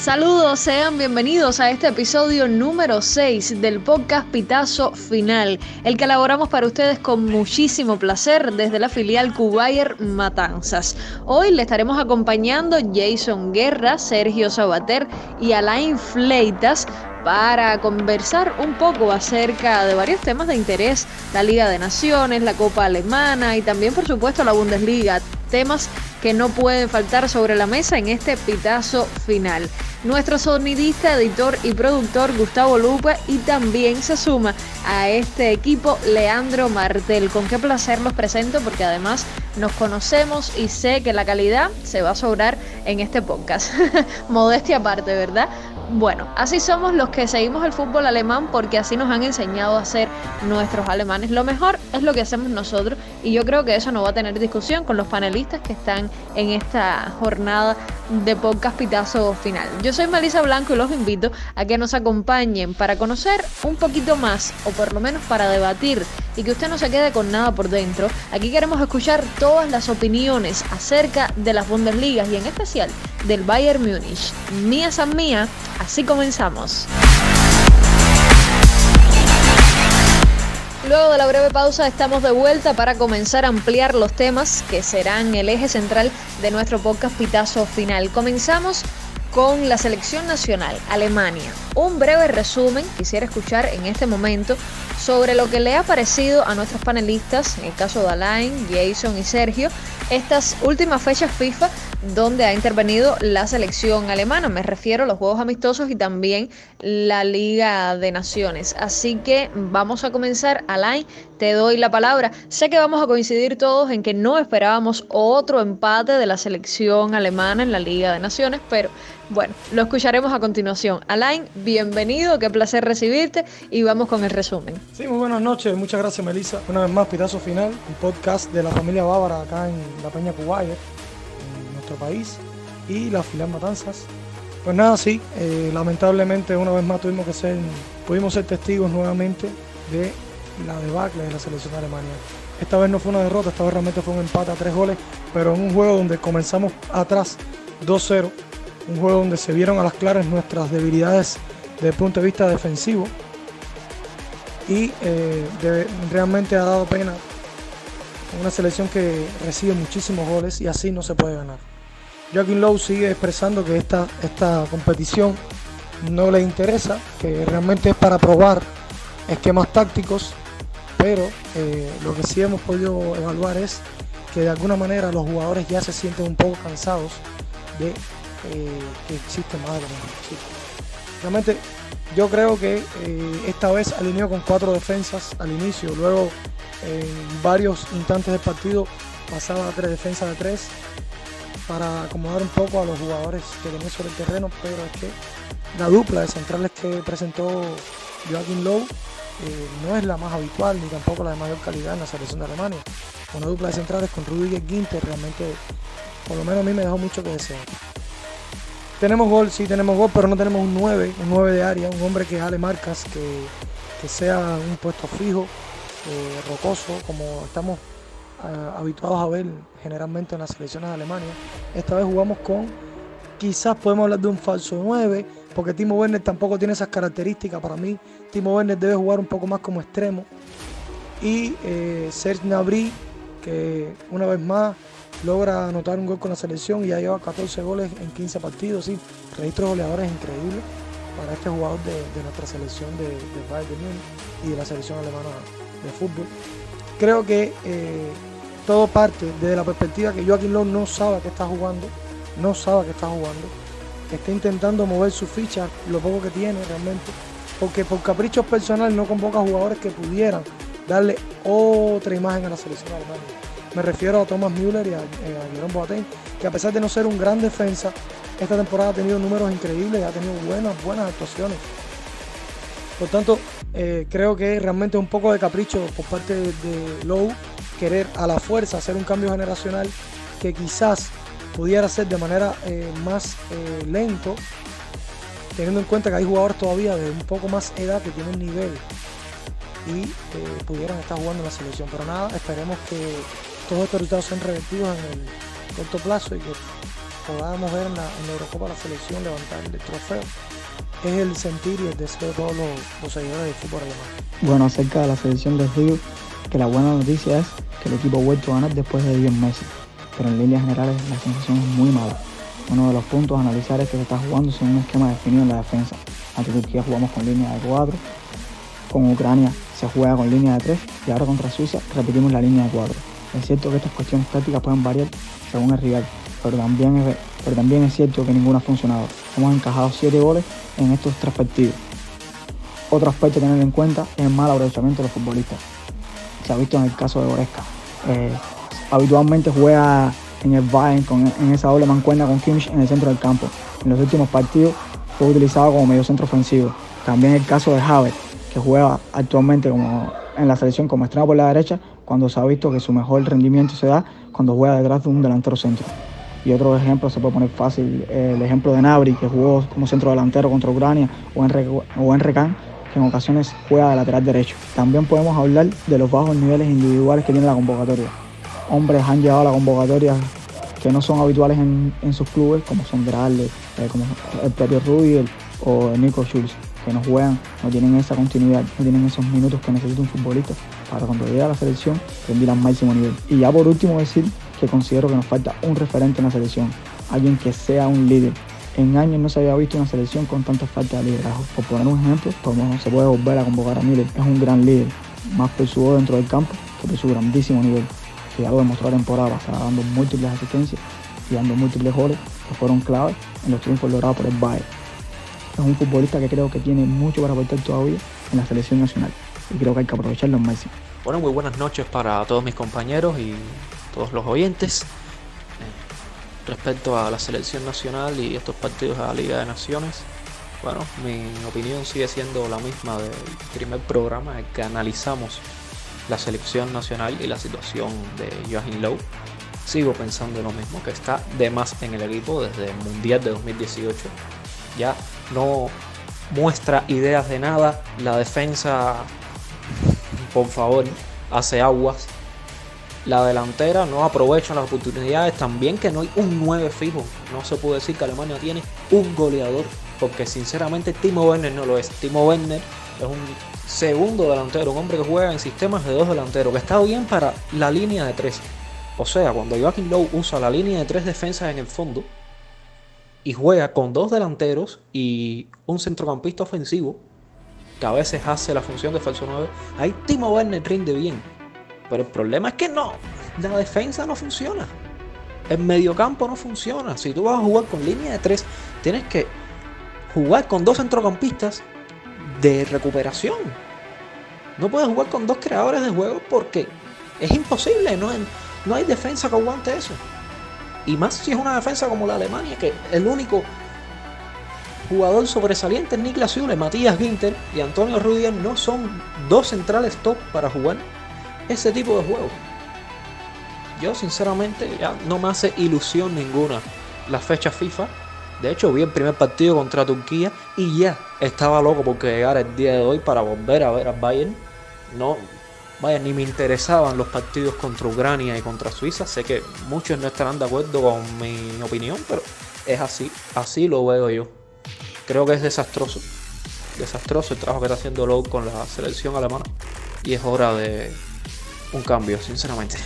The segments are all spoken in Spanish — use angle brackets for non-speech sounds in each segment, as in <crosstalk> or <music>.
Saludos, sean bienvenidos a este episodio número 6 del podcast Pitazo Final, el que elaboramos para ustedes con muchísimo placer desde la filial Cubayer Matanzas. Hoy le estaremos acompañando Jason Guerra, Sergio Sabater y Alain Fleitas para conversar un poco acerca de varios temas de interés, la Liga de Naciones, la Copa Alemana y también por supuesto la Bundesliga, temas que no pueden faltar sobre la mesa en este pitazo final. Nuestro sonidista, editor y productor Gustavo Lupe y también se suma a este equipo Leandro Martel. Con qué placer los presento porque además nos conocemos y sé que la calidad se va a sobrar en este podcast. <laughs> Modestia aparte, ¿verdad? Bueno, así somos los que seguimos el fútbol alemán porque así nos han enseñado a ser nuestros alemanes. Lo mejor es lo que hacemos nosotros y yo creo que eso no va a tener discusión con los panelistas que están en esta jornada de podcast Pitazo Final. Yo soy Melissa Blanco y los invito a que nos acompañen para conocer un poquito más o por lo menos para debatir y que usted no se quede con nada por dentro. Aquí queremos escuchar todas las opiniones acerca de las Bundesligas y en especial del Bayern Múnich. Mía San Mía Así comenzamos. Luego de la breve pausa estamos de vuelta para comenzar a ampliar los temas que serán el eje central de nuestro podcast Pitazo Final. Comenzamos con la selección nacional, Alemania. Un breve resumen quisiera escuchar en este momento sobre lo que le ha parecido a nuestros panelistas, en el caso de Alain, Jason y Sergio, estas últimas fechas FIFA donde ha intervenido la selección alemana. Me refiero a los Juegos Amistosos y también la Liga de Naciones. Así que vamos a comenzar. Alain, te doy la palabra. Sé que vamos a coincidir todos en que no esperábamos otro empate de la selección alemana en la Liga de Naciones, pero bueno, lo escucharemos a continuación. Alain, bienvenido, qué placer recibirte y vamos con el resumen. Sí, muy buenas noches, muchas gracias Melissa. Una vez más, Pitazo Final, un podcast de la familia Bávara acá en la Peña Cubaya, en nuestro país, y la filial Matanzas. Pues nada, sí, eh, lamentablemente una vez más tuvimos que ser, pudimos ser testigos nuevamente de la debacle de la selección de Alemania. Esta vez no fue una derrota, esta vez realmente fue un empate a tres goles, pero en un juego donde comenzamos atrás 2-0 un juego donde se vieron a las claras nuestras debilidades desde el punto de vista defensivo y eh, realmente ha dado pena una selección que recibe muchísimos goles y así no se puede ganar. Joaquín Lowe sigue expresando que esta, esta competición no le interesa, que realmente es para probar esquemas tácticos, pero eh, lo que sí hemos podido evaluar es que de alguna manera los jugadores ya se sienten un poco cansados de eh, que existe más de Realmente yo creo que eh, esta vez alineó con cuatro defensas al inicio, luego en varios instantes del partido pasaba a tres defensas de tres para acomodar un poco a los jugadores que tenían sobre el terreno, pero es que la dupla de centrales que presentó Joaquín Lowe eh, no es la más habitual ni tampoco la de mayor calidad en la selección de Alemania. Una dupla de centrales con Rudiger Ginter realmente, por lo menos a mí me dejó mucho que desear. Tenemos gol, sí tenemos gol, pero no tenemos un 9, un 9 de área, un hombre que jale marcas, que, sea un puesto fijo, eh, rocoso, como estamos eh, habituados a ver generalmente en las selecciones de Alemania. Esta vez jugamos con, quizás podemos hablar de un falso 9, porque Timo Werner tampoco tiene esas características. Para mí, Timo Werner debe jugar un poco más como extremo. Y eh, Serge Nabri, que una vez más logra anotar un gol con la selección y ya lleva 14 goles en 15 partidos. Sí, registro de goleadores increíble para este jugador de, nuestra selección de, de Bayern y de la selección alemana de fútbol. Creo que eh, todo parte desde la perspectiva que Joaquín Lowe no sabe que está jugando, no sabe que está jugando, que está intentando mover su ficha, lo poco que tiene realmente, porque por caprichos personales no convoca jugadores que pudieran darle otra imagen a la selección alemana. Me refiero a Thomas Müller y a, eh, Jerome Boateng, que a pesar de no ser un gran defensa, esta temporada ha tenido números increíbles ha tenido buenas, buenas actuaciones. Por tanto, eh, creo que realmente es un poco de capricho por parte de Lowe querer a la fuerza hacer un cambio generacional que quizás pudiera ser de manera eh, más lento, teniendo en cuenta que hay jugadores todavía de un poco más edad que tienen nivel y pudieran estar jugando en la selección. Pero nada, esperemos que todos estos resultados sean revertidos en el corto plazo y que podamos ver en la Eurocopa la selección levantar el trofeo es el sentir y el deseo de todos los, seguidores del fútbol alemán. Bueno, acerca de la selección les digo que la buena noticia es que el equipo ha vuelto a ganar después de 10 meses, pero en líneas generales la sensación es muy mala. Uno de los puntos a analizar es que se está jugando sin un esquema definido en la defensa. Ante Turquía jugamos con línea de 4, con Ucrania se juega con línea de 3 y ahora contra Suiza repetimos la línea de 4. Es cierto que estas cuestiones tácticas pueden variar según el rival, pero también es, pero también es cierto que ninguna ha funcionado. Hemos encajado 7 goles en estos tres partidos. Otro aspecto a tener en cuenta es el mal aprovechamiento de los futbolistas. Se ha visto en el caso de Goreska. Eh, habitualmente juega en el Bayern con, en esa doble mancuerna con Kimmich en el centro del campo. En los últimos partidos fue utilizado como medio centro ofensivo. También el caso de Havertz, que juega actualmente como en la selección como extremo por la derecha, cuando se ha visto que su mejor rendimiento se da cuando juega detrás de un delantero centro. Y otro ejemplo se puede poner fácil, el ejemplo de Nabri, que jugó como centro delantero contra Ucrania, o en, o que en ocasiones juega de lateral derecho. También podemos hablar de los bajos niveles individuales que tiene la convocatoria. Hombres han llegado a la convocatoria que no son habituales en, sus clubes, como son Grale, eh, como el propio Rubiel o Nico Schulz, que no juegan, no tienen esa continuidad, no tienen esos minutos que necesita un futbolista para cuando llegue a la selección rendir al máximo nivel. Y ya por último decir que considero que nos falta un referente en la selección, alguien que sea un líder. En años no se había visto una selección con tanta falta de liderazgo. Por poner un ejemplo, como se puede volver a convocar a Miller, es un gran líder, más por su dentro del campo que por su grandísimo nivel, que ya lo demostró la temporada pasada, dando múltiples asistencias y dando múltiples goles que fueron claves en los triunfos logrados por el Bayern. Es un futbolista que creo que tiene mucho para aportar todavía en la selección nacional y creo que hay que aprovecharlo al máximo. Bueno, muy buenas noches para todos mis compañeros y todos los oyentes. Eh, respecto a la selección nacional y estos partidos de la Liga de Naciones, bueno, mi opinión sigue siendo la misma del primer programa en que analizamos la selección nacional y la situación de Joachim Lowe. Sigo pensando lo mismo, que está de más en el equipo desde el Mundial de 2018. Ya no muestra ideas de nada. La defensa, por favor, hace aguas la delantera no aprovecha las oportunidades. También que no hay un 9 fijo. No se puede decir que Alemania tiene un goleador. Porque sinceramente Timo Werner no lo es. Timo Werner es un segundo delantero. Un hombre que juega en sistemas de dos delanteros. Que está bien para la línea de tres. O sea, cuando Joachim Lowe usa la línea de tres defensas en el fondo. Y juega con dos delanteros y un centrocampista ofensivo. Que a veces hace la función de falso 9. Ahí Timo Werner rinde bien pero el problema es que no, la defensa no funciona. El mediocampo no funciona. Si tú vas a jugar con línea de tres, tienes que jugar con dos centrocampistas de recuperación. No puedes jugar con dos creadores de juego porque es imposible. No, hay defensa que aguante eso. Y más si es una defensa como la Alemania, que el único jugador sobresaliente es Niklas Süle, Matías Ginter y Antonio Rudiger no son dos centrales top para jugar ese tipo de juego. Yo sinceramente ya no me hace ilusión ninguna la fecha FIFA. De hecho vi el primer partido contra Turquía y ya estaba loco porque llegara el día de hoy para volver a ver a Bayern. No, vaya, ni me interesaban los partidos contra Ucrania y contra Suiza. Sé que muchos no estarán de acuerdo con mi opinión, pero es así, así lo veo yo. Creo que es desastroso, desastroso el trabajo que está haciendo Lowe con la selección alemana y es hora de un cambio, sinceramente.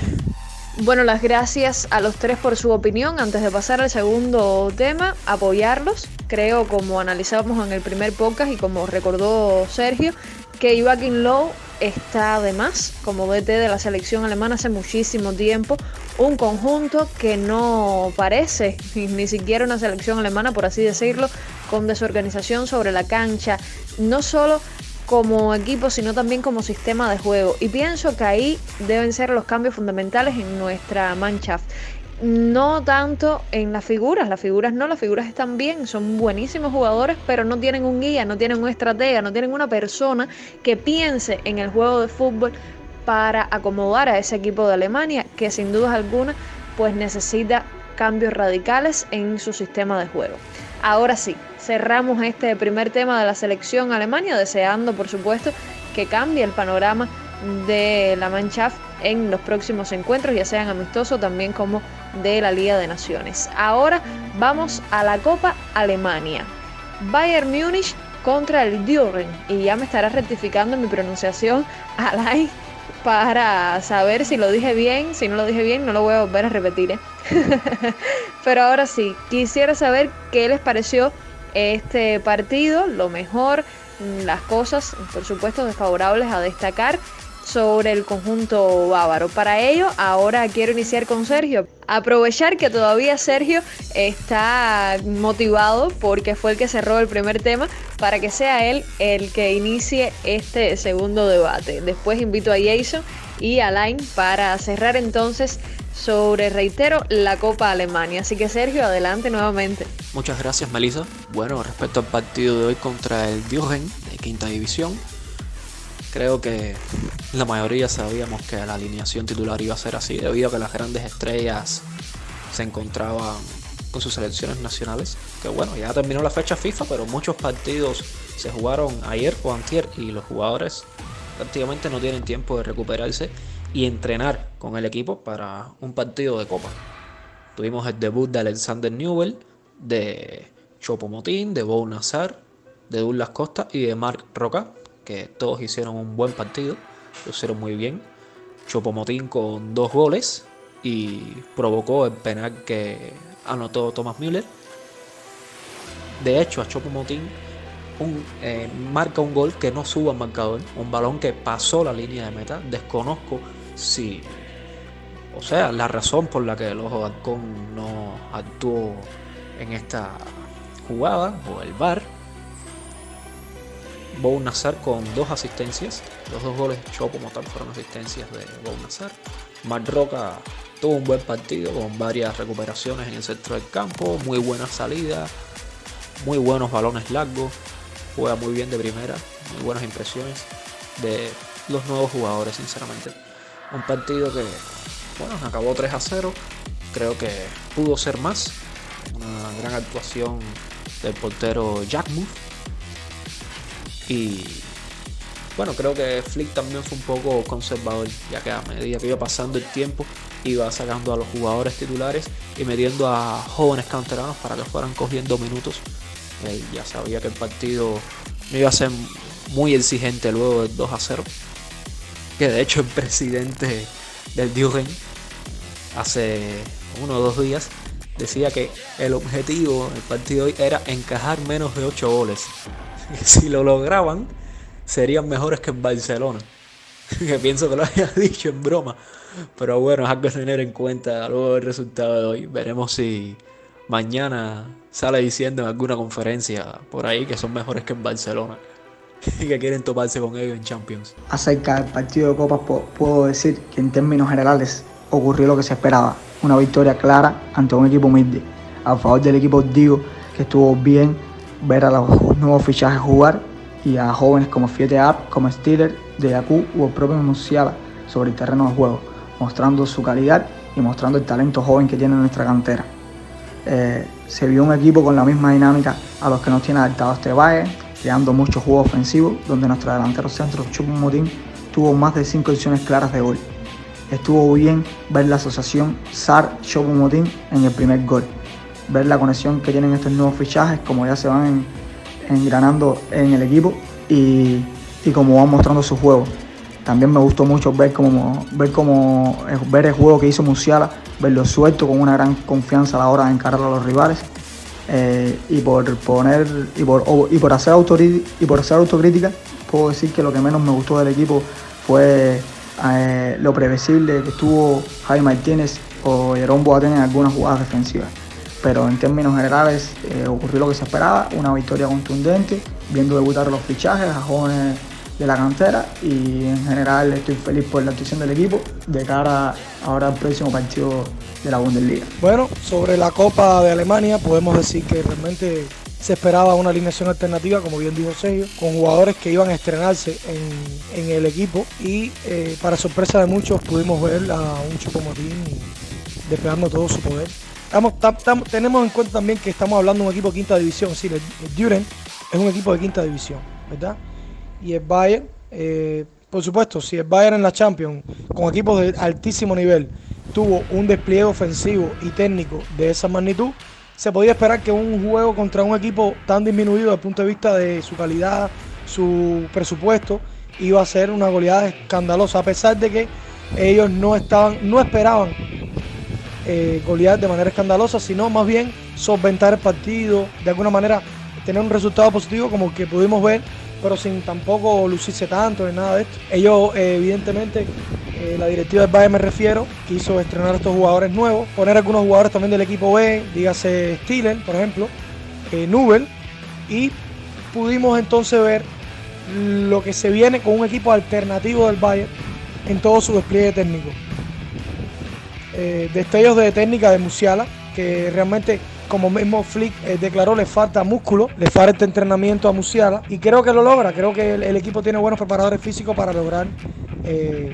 Bueno, las gracias a los tres por su opinión. Antes de pasar al segundo tema, apoyarlos. Creo, como analizábamos en el primer podcast y como recordó Sergio, que Joaquín Lowe está además como DT de la selección alemana hace muchísimo tiempo. Un conjunto que no parece <laughs> ni siquiera una selección alemana, por así decirlo, con desorganización sobre la cancha. No solo como equipo, sino también como sistema de juego. Y pienso que ahí deben ser los cambios fundamentales en nuestra Mannschaft. No tanto en las figuras, las figuras no, las figuras están bien, son buenísimos jugadores, pero no tienen un guía, no tienen un estratega, no tienen una persona que piense en el juego de fútbol para acomodar a ese equipo de Alemania, que sin duda alguna pues necesita cambios radicales en su sistema de juego. Ahora sí, cerramos este primer tema de la selección Alemania, deseando por supuesto que cambie el panorama de la Mannschaft en los próximos encuentros, ya sean amistosos también como de la Liga de Naciones. Ahora vamos a la Copa Alemania. Bayern Múnich contra el Düren y ya me estará rectificando mi pronunciación <laughs> Alain para saber si lo dije bien, si no lo dije bien no lo voy a volver a repetir. ¿eh? <laughs> Pero ahora sí, quisiera saber qué les pareció este partido, lo mejor, las cosas, por supuesto, desfavorables a destacar sobre el conjunto bávaro. Para ello, ahora quiero iniciar con Sergio. Aprovechar que todavía Sergio está motivado porque fue el que cerró el primer tema para que sea él el que inicie este segundo debate. Después invito a Jason y a Line para cerrar entonces sobre, reitero, la Copa Alemania. Así que Sergio, adelante nuevamente. Muchas gracias Melissa. Bueno, respecto al partido de hoy contra el Diogen de quinta división, creo que la mayoría sabíamos que la alineación titular iba a ser así, debido a que las grandes estrellas se encontraban con sus selecciones nacionales. Que bueno, ya terminó la fecha FIFA, pero muchos partidos se jugaron ayer o antier y los jugadores prácticamente no tienen tiempo de recuperarse y entrenar con el equipo para un partido de copa. Tuvimos el debut de Alexander Newell, de Chopo Motín, de Bo Nazar, de Douglas Costa y de Mark Roca, que todos hicieron un buen partido, lo hicieron muy bien. Chopomotín con dos goles y provocó el penal que anotó Thomas Müller. De hecho, a Chopomotín un, eh, marca un gol que no suba al marcador, un balón que pasó la línea de meta. Desconozco si, o sea, la razón por la que el Ojo Halcón no actuó en esta jugada o el VAR Bou Nazar con dos asistencias. Los dos goles de Chopo como tal fueron asistencias de Bou Nazar. Mar Roca tuvo un buen partido con varias recuperaciones en el centro del campo, muy buena salida, muy buenos balones largos, juega muy bien de primera, muy buenas impresiones de los nuevos jugadores, sinceramente. Un partido que, bueno, acabó 3 a 0, creo que pudo ser más. Una gran actuación del portero Jack y bueno, creo que Flick también fue un poco conservador, ya que a medida que iba pasando el tiempo, iba sacando a los jugadores titulares y metiendo a jóvenes canteranos para que fueran cogiendo minutos. Él ya sabía que el partido no iba a ser muy exigente luego del 2 a 0. Que de hecho el presidente del Duren hace uno o dos días decía que el objetivo del partido hoy era encajar menos de 8 goles. <laughs> si lo lograban, serían mejores que en Barcelona. <laughs> que pienso que lo haya <laughs> dicho en broma. Pero bueno, es algo tener en cuenta luego del resultado de hoy. Veremos si mañana sale diciendo en alguna conferencia por ahí que son mejores que en Barcelona. <laughs> que quieren toparse con ellos en Champions. Acerca del partido de Copas puedo decir que en términos generales ocurrió lo que se esperaba. Una victoria clara ante un equipo humilde. A favor del equipo digo que estuvo bien ver a los nuevos fichajes jugar y a jóvenes como Fiete App, como Steeler, de Yaku o el propio Musiala sobre el terreno de juego, mostrando su calidad y mostrando el talento joven que tiene nuestra cantera. Eh, se vio un equipo con la misma dinámica a los que nos tiene adaptado este Valle, creando muchos juegos ofensivos, donde nuestro delantero centro, Chupin Motín, tuvo más de 5 opciones claras de gol. Estuvo bien ver la asociación SAR Chupin Motín en el primer gol ver la conexión que tienen estos nuevos fichajes, como ya se van engranando en el equipo y, y como van mostrando su juego. También me gustó mucho ver cómo, ver cómo ver el juego que hizo Musiala, verlo suelto con una gran confianza a la hora de encarar a los rivales. Eh, y por poner y por, y por hacer y por hacer autocrítica puedo decir que lo que menos me gustó del equipo fue eh, lo previsible que estuvo Jaime Martínez o Jerón Boateng en algunas jugadas defensivas. Pero en términos generales eh, ocurrió lo que se esperaba, una victoria contundente, viendo debutar los fichajes a jóvenes de la cantera y en general estoy feliz por la actuación del equipo de cara ahora al próximo partido de la Bundesliga. Bueno, sobre la Copa de Alemania podemos decir que realmente se esperaba una alineación alternativa, como bien dijo Sergio, con jugadores que iban a estrenarse en, el equipo y eh, para sorpresa de muchos pudimos ver a un Chupomotín desplegando todo su poder tenemos en cuenta también que estamos hablando de un equipo de quinta división, es decir, el, Duren es un equipo de quinta división, ¿verdad? Y el Bayern, eh, Por supuesto, si el Bayern en la Champions, con equipos de altísimo nivel, tuvo un despliegue ofensivo y técnico de esa magnitud, se podía esperar que un juego contra un equipo tan disminuido desde el punto de vista de su calidad, su presupuesto, iba a ser una goleada escandalosa, a pesar de que ellos no estaban, no esperaban eh, golear de manera escandalosa, sino más bien solventar el partido, de alguna manera tener un resultado positivo como el que pudimos ver pero sin tampoco lucirse tanto ni nada de esto. Ellos, eh, evidentemente, eh, la directiva del Bayern me refiero, quiso estrenar a estos jugadores nuevos, poner algunos jugadores también del equipo B, dígase Stiller, por ejemplo, eh, Nubel, y pudimos entonces ver lo que se viene con un equipo alternativo del Bayern en todo su despliegue técnico. destellos de técnica de Musiala, que realmente como mismo Flick eh, declaró, le falta músculo, le falta entrenamiento a Musiala y creo que lo logra. Creo que el, equipo tiene buenos preparadores físicos para lograr eh,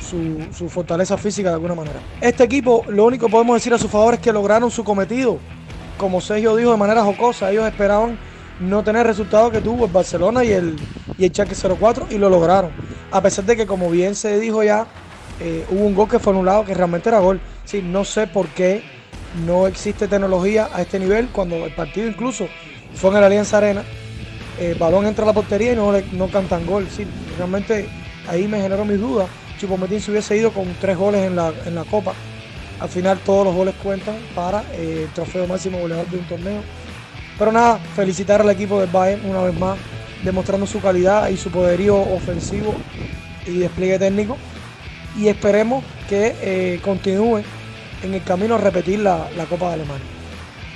su, fortaleza física de alguna manera. Este equipo, lo único que podemos decir a su favor es que lograron su cometido. Como Sergio dijo de manera jocosa, ellos esperaban no tener el resultado que tuvo el Barcelona y el, y el 04 y lo lograron. A pesar de que, como bien se dijo ya, eh, hubo un gol que fue anulado que realmente era gol. Sí, no sé por qué no existe tecnología a este nivel. Cuando el partido incluso fue en la Alianza Arena, el balón entra a la portería y no, no cantan gol. Sí, realmente ahí me generó mis dudas. Chupometín se hubiese ido con tres goles en la, en la Copa. Al final todos los goles cuentan para eh, el trofeo máximo goleador de un torneo. Pero nada, felicitar al equipo del Bayern una vez más, demostrando su calidad y su poderío ofensivo y despliegue técnico. Y esperemos que eh, continúe en el camino a repetir la, la Copa de Alemania.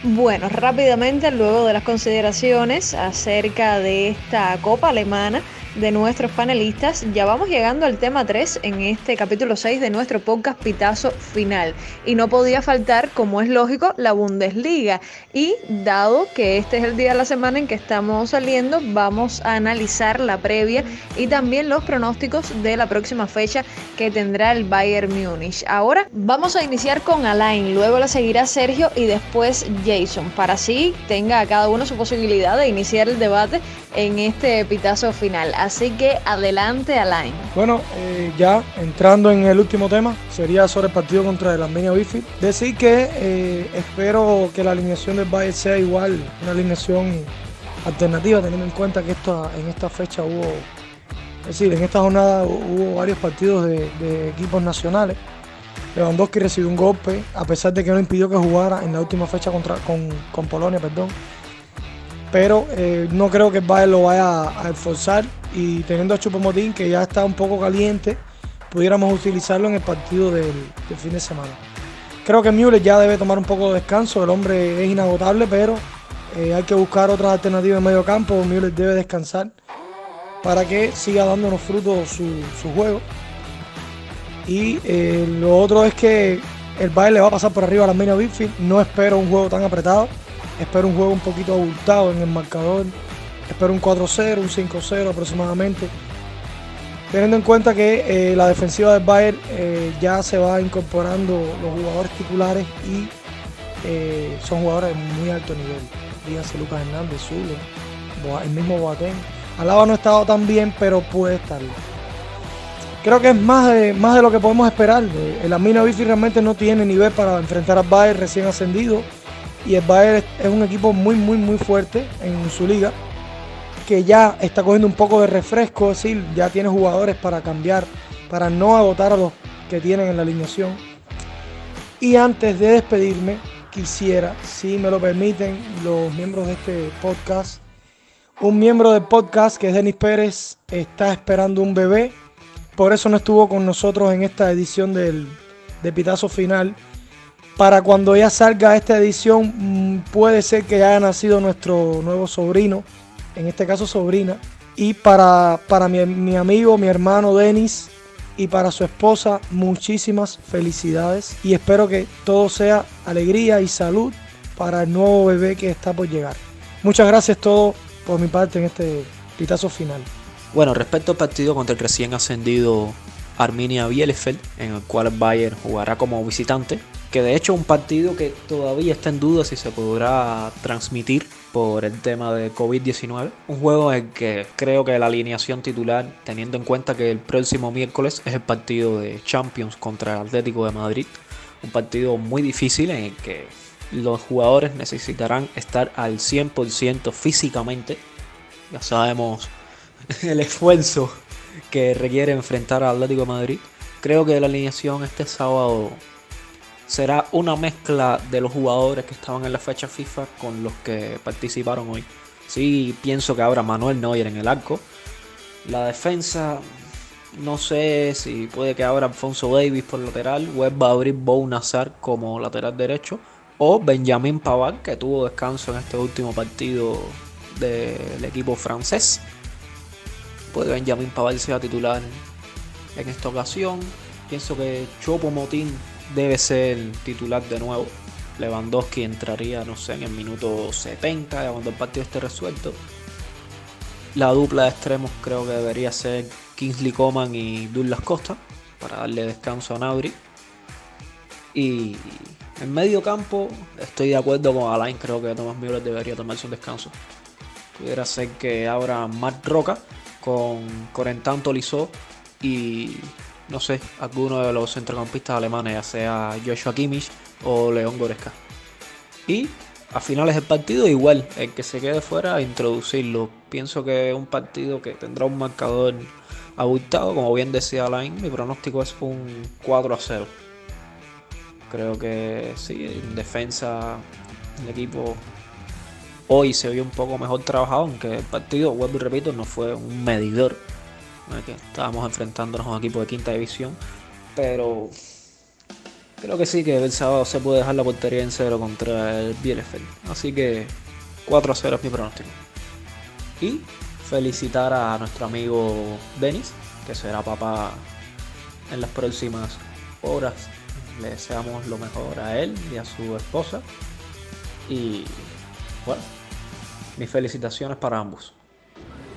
Bueno, rápidamente, luego de las consideraciones acerca de esta Copa Alemana, de nuestros panelistas, ya vamos llegando al tema 3 en este capítulo 6 de nuestro podcast Pitazo Final. Y no podía faltar, como es lógico, la Bundesliga. Y dado que este es el día de la semana en que estamos saliendo, vamos a analizar la previa y también los pronósticos de la próxima fecha que tendrá el Bayern Múnich. Ahora vamos a iniciar con Alain, luego la seguirá Sergio y después Jason, para así tenga cada uno su posibilidad de iniciar el debate en este pitazo final. Así que adelante, Alain. Bueno, eh, ya entrando en el último tema, sería sobre el partido contra el Armenia Bifi. Decir que eh, espero que la alineación del Bayern sea igual, una alineación alternativa, teniendo en cuenta que esto, en esta fecha hubo, es decir, en esta jornada hubo varios partidos de, equipos nacionales. Lewandowski recibió un golpe, a pesar de que no impidió que jugara en la última fecha contra, con, con Polonia, perdón pero eh, no creo que el Bayern lo vaya a esforzar y teniendo a Chupomotín que ya está un poco caliente, pudiéramos utilizarlo en el partido del, fin de semana. Creo que Müller ya debe tomar un poco de descanso, el hombre es inagotable, pero eh, hay que buscar otras alternativas en medio campo, Müller debe descansar para que siga dándonos frutos su, juego. Y eh, lo otro es que el Bayern le va a pasar por arriba a la Mina Bitfield, no espero un juego tan apretado Espero un juego un poquito abultado en el marcador. Espero un 4-0, un 5-0 aproximadamente. Teniendo en cuenta que eh, la defensiva del Bayern eh, ya se va incorporando los jugadores titulares y eh, son jugadores de muy alto nivel. Díganse Lucas Hernández, Zulo, el mismo Boateng. Alaba no ha estado tan bien, pero puede estarlo. Creo que es más de, más de lo que podemos esperar. El Amino Bifi realmente no tiene nivel para enfrentar al Bayern recién ascendido y el Bayern es un equipo muy, muy, muy fuerte en su liga, que ya está cogiendo un poco de refresco, es decir, ya tiene jugadores para cambiar, para no agotar los que tienen en la alineación. Y antes de despedirme, quisiera, si me lo permiten los miembros de este podcast, un miembro del podcast que es Denis Pérez está esperando un bebé, por eso no estuvo con nosotros en esta edición del, de Pitazo Final. Para cuando ya salga esta edición, mm, puede ser que haya nacido nuestro nuevo sobrino, en este caso sobrina. Y para, para mi, amigo, mi hermano Denis y para su esposa, muchísimas felicidades. Y espero que todo sea alegría y salud para el nuevo bebé que está por llegar. Muchas gracias todo por mi parte en este pitazo final. Bueno, respecto al partido contra el recién ascendido Arminia Bielefeld, en el cual Bayern jugará como visitante, que de hecho un partido que todavía está en duda si se podrá transmitir por el tema de COVID-19. Un juego en el que creo que la alineación titular, teniendo en cuenta que el próximo miércoles es el partido de Champions contra el Atlético de Madrid, un partido muy difícil en el que los jugadores necesitarán estar al 100% físicamente. Ya sabemos <laughs> el esfuerzo que requiere enfrentar al Atlético de Madrid. Creo que la alineación este sábado será una mezcla de los jugadores que estaban en la fecha FIFA con los que participaron hoy. Sí, pienso que habrá Manuel Neuer en el arco. La defensa, no sé si puede que abra Alfonso Davis por lateral, o va a abrir Bou Nazar como lateral derecho, o Benjamin Pavard, que tuvo descanso en este último partido del equipo francés. Puede Benjamin Pavard sea titular en esta ocasión. Pienso que Chopo Motín debe ser titular de nuevo. Lewandowski entraría, no sé, en el minuto 70, cuando el partido esté resuelto. La dupla de extremos creo que debería ser Kingsley Coman y Douglas Costa, para darle descanso a Nauri. Y en medio campo estoy de acuerdo con Alain, creo que Thomas Müller debería tomarse un descanso. Pudiera ser que abra Mark Roca con Corentin Tolisso y no sé, alguno de los centrocampistas alemanes, ya sea Joshua Kimmich o León Goretzka. Y a finales del partido igual, el que se quede fuera, introducirlo. Pienso que es un partido que tendrá un marcador abultado, como bien decía Alain, mi pronóstico es un 4 a 0. Creo que sí, en defensa el equipo hoy se vio un poco mejor trabajado, aunque el partido, vuelvo y repito, no fue un medidor que estábamos enfrentándonos a un equipo de quinta división, pero creo que sí que el sábado se puede dejar la portería en cero contra el Bielefeld. Así que 4 a 0 es mi pronóstico. Y felicitar a nuestro amigo Denis, que será papá en las próximas horas. Le deseamos lo mejor a él y a su esposa. Y bueno, mis felicitaciones para ambos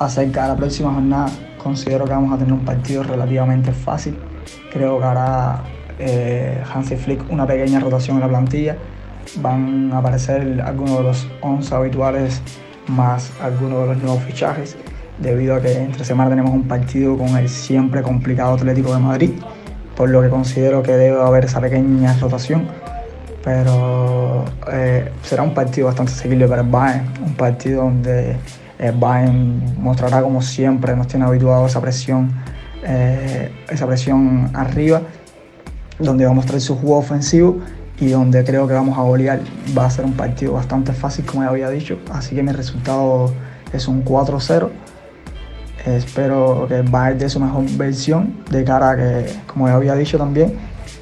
acerca de la próxima jornada, considero que vamos a tener un partido relativamente fácil. Creo que hará eh, Hansi Flick una pequeña rotación en la plantilla. Van a aparecer algunos de los 11 habituales más algunos de los nuevos fichajes, debido a que entre semana tenemos un partido con el siempre complicado Atlético de Madrid, por lo que considero que debe haber esa pequeña rotación. Pero eh, será un partido bastante seguible para el Bayern, un partido donde eh, Bayern mostrará como siempre, nos tiene habituado esa presión, eh, esa presión arriba, donde va a mostrar su juego ofensivo y donde creo que vamos a golear. Va a ser un partido bastante fácil, como ya había dicho, así que mi resultado es un 4-0. Espero que Bayern dé su mejor versión de cara a que, como ya había dicho también,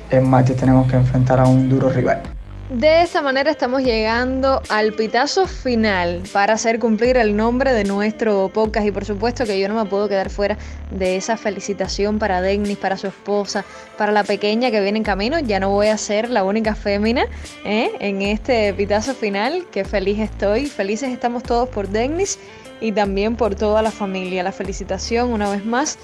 el martes tenemos que enfrentar a un duro rival. De esta manera estamos llegando al pitazo final para hacer cumplir el nombre de nuestro podcast y por supuesto que yo no me puedo quedar fuera de esa felicitación para Dennis, para su esposa, para la pequeña que viene en camino. Ya no voy a ser la única fémina ¿eh? en este pitazo final. Que feliz estoy, felices estamos todos por Dennis y también por toda la familia. La felicitación una vez más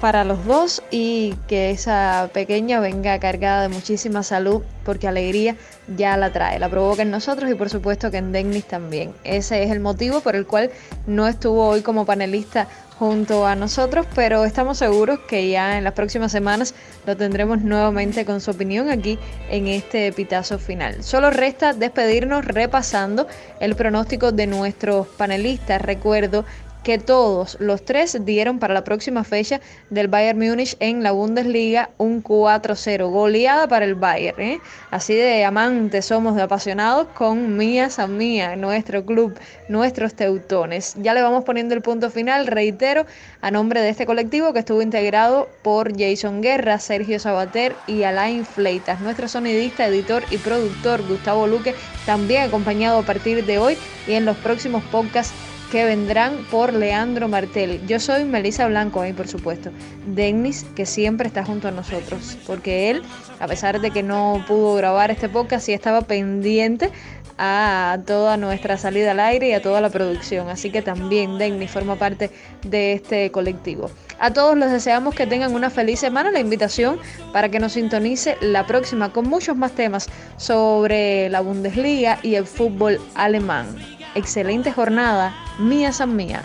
para los dos y que esa pequeña venga cargada de muchísima salud porque alegría ya la trae, la provoca en nosotros y por supuesto que en Dennis también. Ese es el motivo por el cual no estuvo hoy como panelista junto a nosotros, pero estamos seguros que ya en las próximas semanas lo tendremos nuevamente con su opinión aquí en este pitazo final. Solo resta despedirnos repasando el pronóstico de nuestros panelistas. Recuerdo que todos los tres dieron para la próxima fecha del Bayern Múnich en la Bundesliga un 4-0, goleada para el Bayern. ¿eh? Así de amantes somos, de apasionados con Mía San Mía, nuestro club, nuestros teutones. Ya le vamos poniendo el punto final, reitero, a nombre de este colectivo que estuvo integrado por Jason Guerra, Sergio Sabater y Alain Fleitas, nuestro sonidista, editor y productor Gustavo Luque, también acompañado a partir de hoy y en los próximos podcasts que vendrán por Leandro Martel. Yo soy Melissa Blanco ahí, por supuesto. Dennis, que siempre está junto a nosotros, porque él, a pesar de que no pudo grabar este podcast, sí estaba pendiente a toda nuestra salida al aire y a toda la producción. Así que también Denny forma parte de este colectivo. A todos les deseamos que tengan una feliz semana. La invitación para que nos sintonice la próxima con muchos más temas sobre la Bundesliga y el fútbol alemán. Excelente jornada, mía san mía.